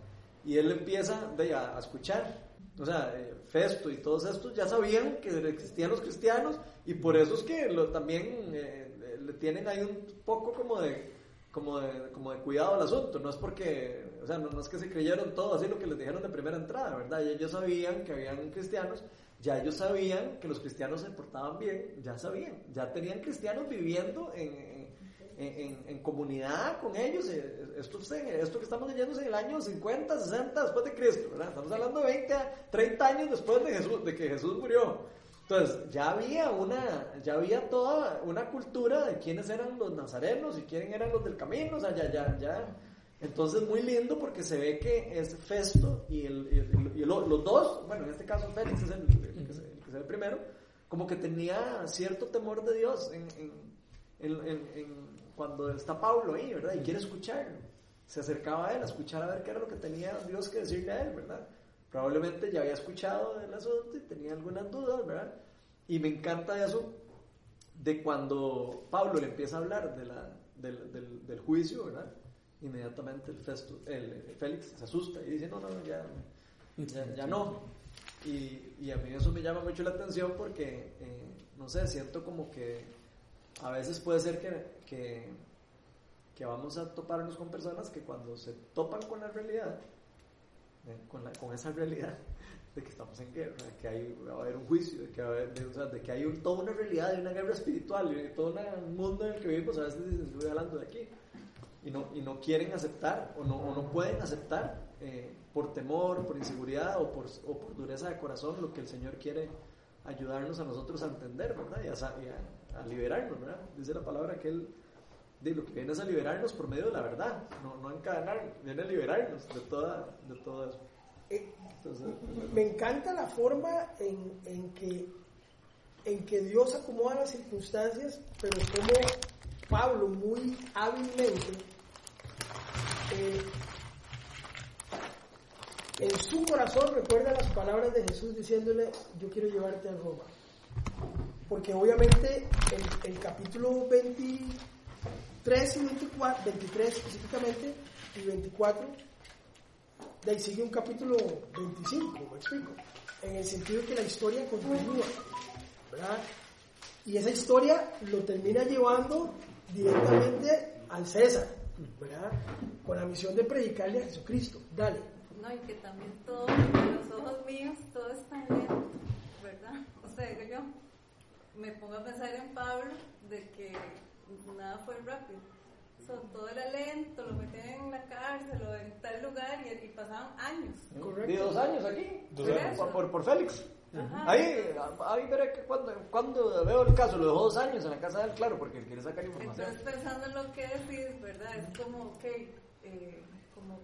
y él empieza de, a, a escuchar. O sea, eh, Festo y todos estos ya sabían que existían los cristianos y por eso es que lo, también eh, le tienen ahí un poco como de, como, de, como de cuidado al asunto. No es porque, o sea, no, es que se creyeron todo así lo que les dijeron de primera entrada, ¿verdad? Ellos sabían que habían cristianos ya ellos sabían que los cristianos se portaban bien, ya sabían, ya tenían cristianos viviendo en, en, en- comunidad con ellos. Eh, Esto, esto que estamos leyendo es en el año 50, 60 después de Cristo, ¿verdad? Estamos hablando de 20, a 30 años después de, Jesús, de que Jesús murió. Entonces, ya había una, ya había toda una cultura de quiénes eran los nazarenos y quiénes eran los del camino, o sea, ya, ya, ya. Entonces, muy lindo porque se ve que es Festo y, el, y el- y el- los dos, bueno, en este caso Félix es el, que el primero, como que tenía cierto temor de Dios en, en- en- en- en- cuando está Pablo ahí, ¿verdad? Y quiere escucharlo. Se acercaba a él a escuchar a ver qué era lo que tenía Dios que decirle a él, ¿verdad? Probablemente ya había escuchado el asunto y tenía algunas dudas, ¿verdad? Y me encanta eso de cuando Pablo le empieza a hablar de la, del, del- del juicio, ¿verdad? Inmediatamente el, Festo, el, el Félix se asusta y dice, no, no, no, ya, ya, ya no. Y, y a mí eso me llama mucho la atención porque, eh, no sé, siento como que a veces puede ser que, que, que vamos a toparnos con personas que cuando se topan con la realidad, eh, con, la- con esa realidad de que estamos en guerra, de que hay, va a haber un juicio, de que, va a haber- de, o sea, de que hay un- toda una realidad, de una guerra espiritual, de todo una- un mundo en el que vivimos, a veces estoy hablando de aquí, y no, y no quieren aceptar o no, o no pueden aceptar eh, por temor, por inseguridad o por, o por dureza de corazón lo que el Señor quiere ayudarnos a nosotros a entender, ¿verdad? Y a, y a- a liberarnos, ¿verdad? Dice la palabra que Él, de lo que viene es a liberarnos por medio de la verdad, no, no encadenar, viene a liberarnos de, toda, de eso. Entonces, Me encanta la forma en, en que, en que Dios acomoda las circunstancias, pero como Pablo muy hábilmente eh, en su corazón recuerda las palabras de Jesús diciéndole, yo quiero llevarte a Roma. Porque obviamente el, el capítulo 23 y 24, 23 específicamente, y 24, de ahí sigue un capítulo 25, me explico, en el sentido que la historia continúa, ¿verdad? Y esa historia lo termina llevando directamente al César, ¿verdad? Con la misión de predicarle a Jesucristo. Dale. No, y que también todo, los ojos míos, todo es tan lento, ¿verdad? O sea, digo yo, me pongo a pensar en Pablo de que nada fue rápido. So, todo era lento, lo metían en la cárcel o en tal lugar y, y pasaban años. Vi dos años aquí, Dos años. Por, por, por Félix. Ajá. Ahí, ahí veré que cuando, cuando veo el caso, lo dejó dos años en la casa de él, claro, porque él quiere sacar información. Entonces pensando en lo que decís, ¿verdad? Es como, ok, eh, como,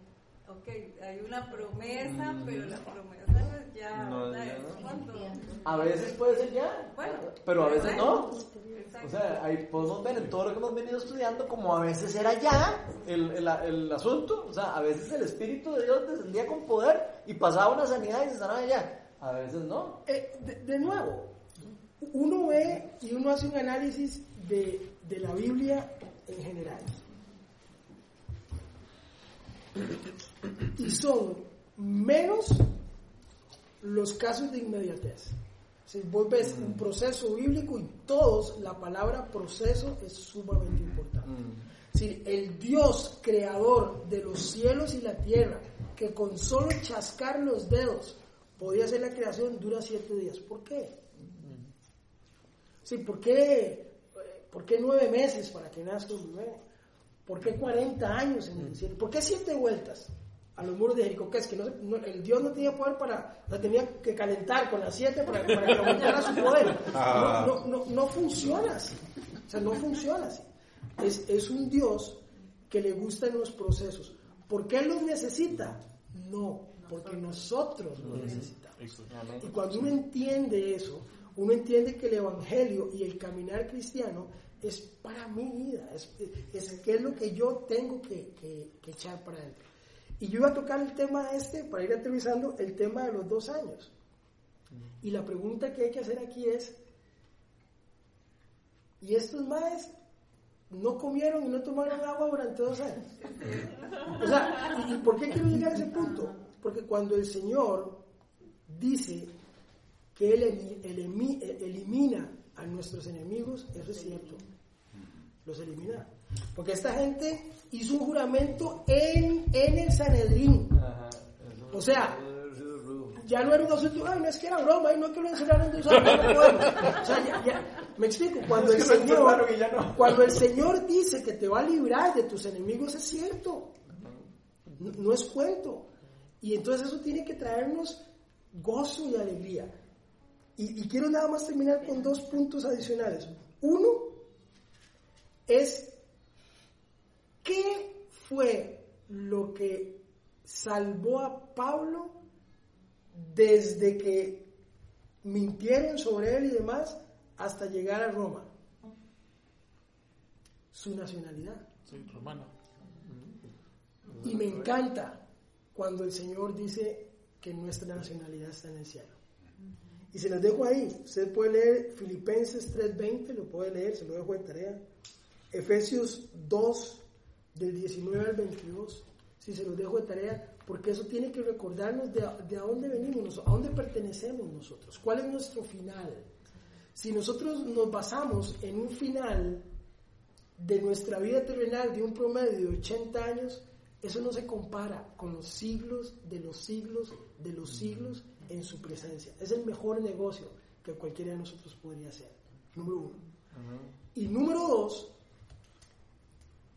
ok, hay una promesa, pero la promesa no es ya, Mm. No, ya Es no. cuando... A veces puede ser ya, Bueno, pero a veces no. Exacto. O sea, ahí podemos ver en todo lo que hemos venido estudiando como a veces era ya el, el, el asunto. O sea, a veces el Espíritu de Dios descendía con poder y pasaba una sanidad y se sanaba ya. A veces no. Eh, de, de nuevo, uno ve y uno hace un análisis de, de la Biblia en general. Y son menos los casos de inmediatez. Si vos ves un proceso bíblico y todos, la palabra proceso es sumamente importante. Si el Dios creador de los cielos y la tierra, que con solo chascar los dedos podía hacer la creación, dura siete días. ¿Por qué? Sí, ¿por qué, ¿por qué nueve meses para que nazca un bebé? ¿Por qué 40 años en el desierto? ¿Por qué siete vueltas a los muros de Jericó? Que es que no, se- no- el Dios no tenía poder para, o sea, tenía que calentar con las siete para, para que aumentara su poder. Ah. No, no, no, no funciona así. O sea, no funciona así. Es, es un Dios que le gustan los procesos. ¿Por qué los necesita? No, porque nosotros los necesitamos. Y cuando uno entiende eso, uno entiende que el Evangelio y el caminar cristiano es para mi vida, es, es qué es lo que yo tengo que, que- que echar para él. Y yo iba a tocar el tema este, para ir aterrizando, el tema de los dos años. Y la pregunta que hay que hacer aquí es, ¿y estos maes no comieron y no tomaron agua durante dos años? O sea, ¿y, por qué quiero llegar a ese punto? Porque cuando el Señor dice que Él elimina a nuestros enemigos, eso es cierto. Los elimina. Porque esta gente hizo un juramento en, en el Sanedrín. O sea, ya no era un asunto, ay, no es que era broma, ay, no es que lo encerraron podemos. <laughs> O sea, ya, ya, me explico, cuando el, Señor, cuando el Señor dice que te va a librar de tus enemigos, es cierto. No, no es cuento. Y entonces eso tiene que traernos gozo y alegría. Y, y quiero nada más terminar con dos puntos adicionales. Uno es, ¿qué fue lo que salvó a Pablo desde que mintieron sobre él y demás hasta llegar a Roma? Su nacionalidad. Soy romano. Y me encanta cuando el Señor dice que nuestra nacionalidad está en el cielo. Y se los dejo ahí. Usted puede leer Filipenses 3:20, lo puede leer, se lo dejo de tarea. Efesios 2, del 19 al 22, si se los dejo de tarea, porque eso tiene que recordarnos de, de a dónde venimos, a dónde pertenecemos nosotros, cuál es nuestro final. Si nosotros nos basamos en un final de nuestra vida terrenal de un promedio de 80 años, eso no se compara con los siglos de los siglos de los siglos en su presencia. Es el mejor negocio que cualquiera de nosotros podría hacer. Número uno. Y número dos,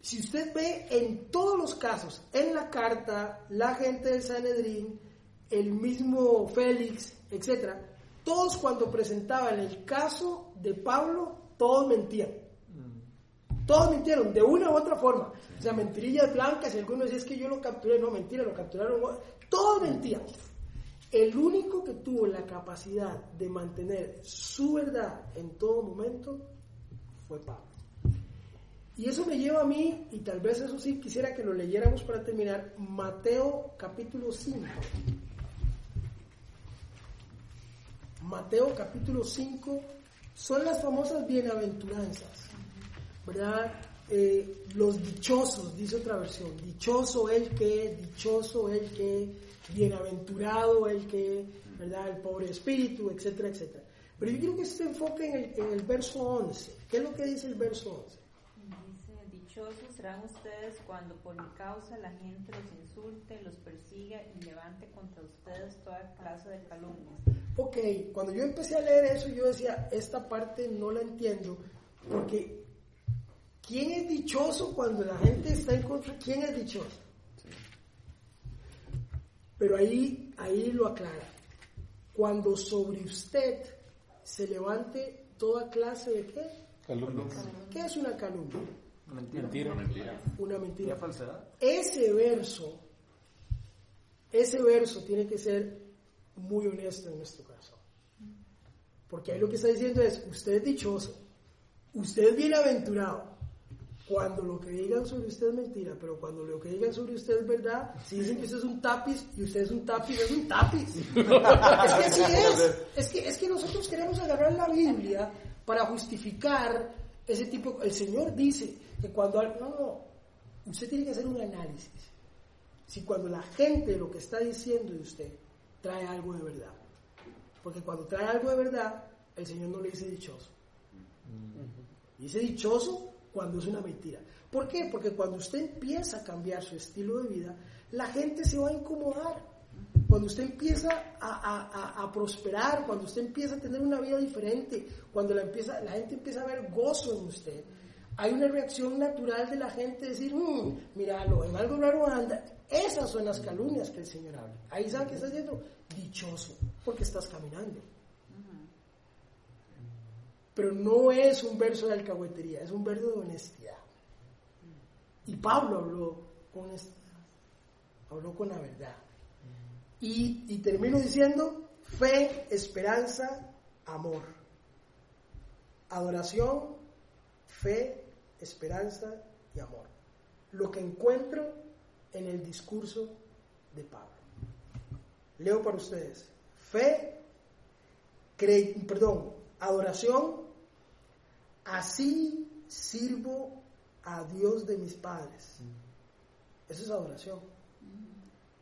si usted ve en todos los casos, en la carta, la gente del Sanedrín, el mismo Félix, etcétera, todos cuando presentaban el caso de Pablo, todos mentían. Todos mintieron de una u otra forma. O sea, mentirillas blancas, y algunos decían es que yo lo capturé, no, mentira, lo capturaron. Todos mentían. El único que tuvo la capacidad de mantener su verdad en todo momento fue Pablo. Y eso me lleva a mí, y tal vez eso sí quisiera que lo leyéramos para terminar, Mateo capítulo 5. Mateo capítulo 5 son las famosas bienaventuranzas, ¿verdad? Eh, los dichosos, dice otra versión, dichoso el que, dichoso el que, bienaventurado el que, ¿verdad? El pobre espíritu, etcétera, etcétera. Pero yo quiero que se enfoque en el, en el verso 11. ¿Qué es lo que dice el verso 11? Dichosos serán ustedes cuando por mi causa la gente los insulte, los persiga y levante contra ustedes toda clase de calumnias. Ok, cuando yo empecé a leer eso, yo decía, esta parte no la entiendo, porque ¿quién es dichoso cuando la gente está en contra? ¿Quién es dichoso? Pero ahí, ahí lo aclara. Cuando sobre usted se levante toda clase de qué? Calumnias. ¿Qué es una calumnia? Mentira. Mentira. Una mentira. falsedad. Ese verso, ese verso tiene que ser muy honesto en nuestro caso. Porque ahí lo que está diciendo es, usted es dichoso, usted es bienaventurado. Cuando lo que digan sobre usted es mentira, pero cuando lo que digan sobre usted es verdad, si dicen que usted es un tapiz y usted es un tapiz, es un tapiz. <laughs> es que así es. Es que, es que nosotros queremos agarrar la Biblia para justificar ese tipo. El Señor dice que cuando. No, no. Usted tiene que hacer un análisis. Si cuando la gente lo que está diciendo de usted trae algo de verdad. Porque cuando trae algo de verdad, el Señor no le dice dichoso. Dice dichoso cuando es una mentira. ¿Por qué? Porque cuando usted empieza a cambiar su estilo de vida, la gente se va a incomodar. Cuando usted empieza a, prosperar, cuando usted empieza a tener una vida diferente, cuando la, empieza, la gente empieza a ver gozo en usted, hay una reacción natural de la gente de decir, "Mm, míralo, en algo raro anda. Esas son las calumnias que el Señor habla. Ahí saben que está diciendo, dichoso, porque estás caminando. Pero no es un verso de alcahuetería, es un verso de honestidad. Y Pablo habló con honestidad, habló con la verdad. Y, y termino diciendo, fe, esperanza, amor. Adoración, fe, esperanza y amor. Lo que encuentro en el discurso de Pablo. Leo para ustedes. Fe, cre- perdón, adoración, así sirvo a Dios de mis padres. Eso es adoración.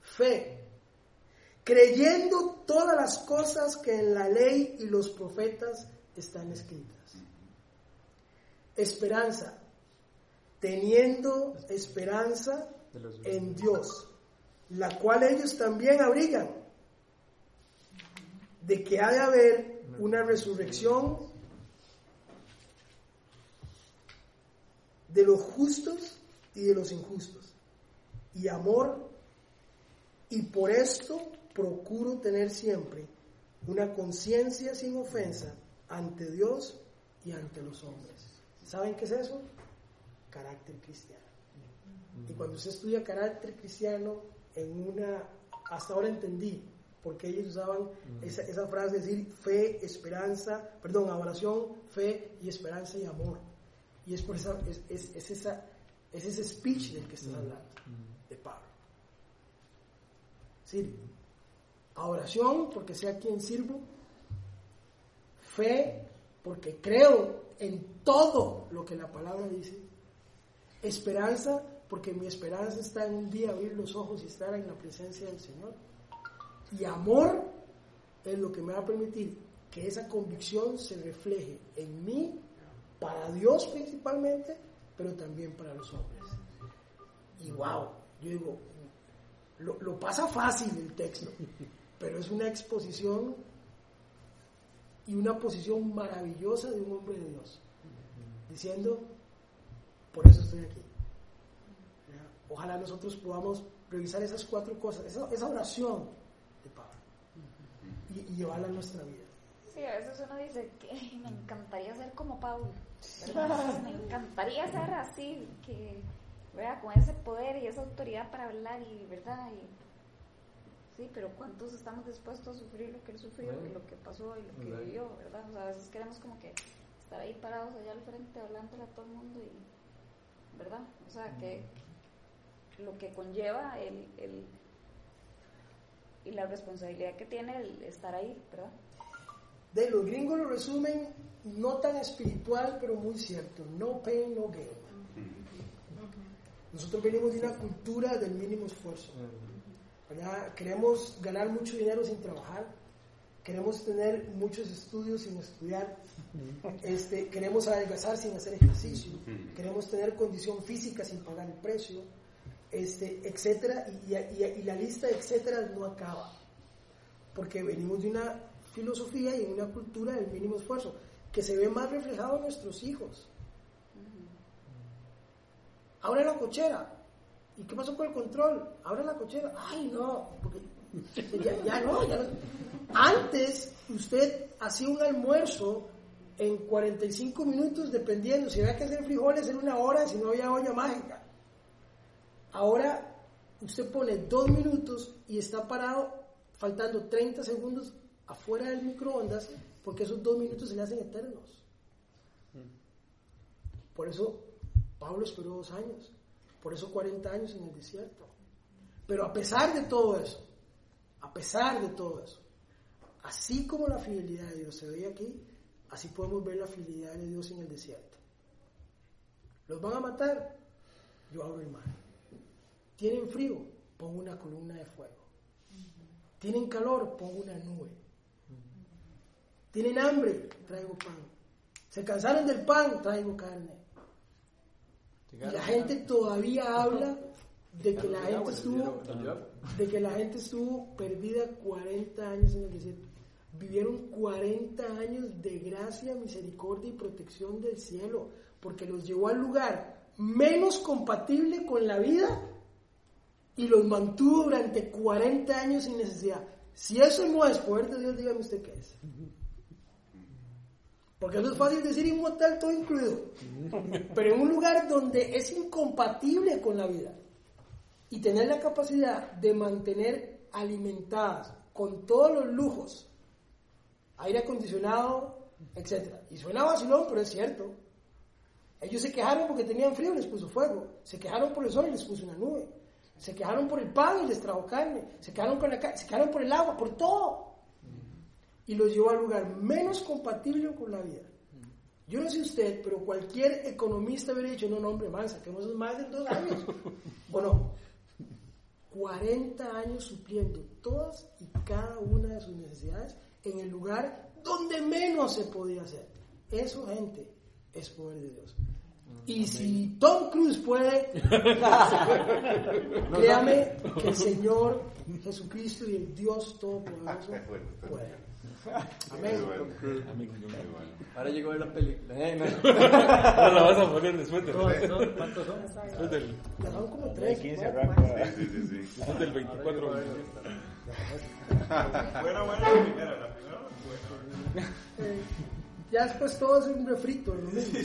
Fe, creyendo todas las cosas que en la ley y los profetas están escritas. Esperanza, teniendo esperanza en Dios, la cual ellos también abrigan, de que ha de haber una resurrección de los justos y de los injustos, y amor, y por esto procuro tener siempre una conciencia sin ofensa ante Dios y ante los hombres. ¿Saben qué es eso? Carácter cristiano. Y cuando usted estudia carácter cristiano, en una, hasta ahora entendí por qué ellos usaban esa, esa frase de decir fe, esperanza, perdón, adoración, fe y esperanza y amor. Y es por esa, es, es- es esa, es ese speech del que estás hablando, de Pablo. Sí, adoración porque sé a quien sirvo, fe porque creo en todo lo que la palabra dice, esperanza porque mi esperanza está en un día abrir los ojos y estar en la presencia del Señor. Y amor es lo que me va a permitir que esa convicción se refleje en mí, para Dios principalmente, pero también para los hombres. Y wow, yo digo, lo, lo pasa fácil el texto, pero es una exposición y una posición maravillosa de un hombre de Dios, diciendo, por eso estoy aquí. Ojalá nosotros podamos revisar esas cuatro cosas, esa, esa oración de Pablo, y, y llevarla a nuestra vida. Sí, a veces uno dice que "Ay, me encantaría ser como Pablo, me encantaría ser así, que, ¿verdad? Con ese poder y esa autoridad para hablar y, ¿verdad? Y, sí, pero ¿cuántos estamos dispuestos a sufrir lo que él sufrió y lo que pasó y lo que Right. vivió, ¿verdad? O sea, a veces queremos como que estar ahí parados allá al frente hablándole a todo el mundo y, ¿verdad? O sea, que lo que conlleva el, el y la responsabilidad que tiene el estar ahí, ¿verdad? De los gringos lo resumen no tan espiritual, pero muy cierto. No pain, no gain. Nosotros venimos de una cultura del mínimo esfuerzo. ¿Verdad? Queremos ganar mucho dinero sin trabajar. queremos tener muchos estudios sin estudiar, <laughs> este, queremos adelgazar sin hacer ejercicio, queremos tener condición física sin pagar el precio, este, etcétera, y, y- y la lista de etcétera no acaba, porque venimos de una filosofía y una cultura del mínimo esfuerzo, que se ve más reflejado en nuestros hijos. Abre la cochera. ¿Y qué pasó con el control? Abre la cochera. Ay, no, porque ya, ya no, ya no. Antes usted hacía un almuerzo en 45 minutos, dependiendo. Si había que hacer frijoles en una hora, si no había olla mágica. Ahora usted pone dos minutos y está parado, faltando 30 segundos afuera del microondas, porque esos dos minutos se le hacen eternos. Por eso Pablo esperó dos años, por eso 40 años en el desierto. Pero a pesar de todo eso, a pesar de todo eso, así como la fidelidad de Dios se ve aquí, así podemos ver la fidelidad de Dios en el desierto. ¿Los van a matar? Yo abro el mar. ¿Tienen frío? Pongo una columna de fuego. ¿Tienen calor? Pongo una nube. ¿Tienen hambre? Traigo pan. ¿Se cansaron del pan? Traigo carne. Y la gente todavía <laughs> habla de que la gente estuvo de que la gente estuvo perdida 40 años en el desierto. Vivieron 40 años de gracia, misericordia y protección del cielo, porque los llevó al lugar menos compatible con la vida y los mantuvo durante 40 años sin necesidad. Si eso no es poder de Dios, dígame usted qué es. Porque eso es fácil decir en un hotel todo incluido. <laughs> Pero en un lugar donde es incompatible con la vida y tener la capacidad de mantener alimentadas con todos los lujos, aire acondicionado, etc. Y suena vacilón, pero es cierto. Ellos se quejaron porque tenían frío y les puso fuego. Se quejaron por el sol y les puso una nube. Se quejaron por el pan y les trajo carne. Se quejaron, con la se quejaron por el agua, por todo y los llevó al lugar menos compatible con la vida. Yo no sé usted, pero cualquier economista hubiera dicho, no, no, hombre, man, saquemos más en dos años. <laughs> ¿O no? 40 años supliendo todas y cada una de sus necesidades en el lugar donde menos se podía hacer. Eso, gente, es poder de Dios. Y si Tom Cruise puede, <laughs> créame que el Señor Jesucristo y el Dios Todopoderoso <laughs> pueden. Amén. Ahora llegó a ver la película. Eh, no. No la vas a poner después del. No, no, ¿cuántos son? Después del. Ya son como tres. 15 cuatro. arranca. Sí, sí, sí, sí. Después del 24. <laughs> Buena, buena la primera, la primera buena. <laughs> Eh, ya después todo es un refrito, mismo.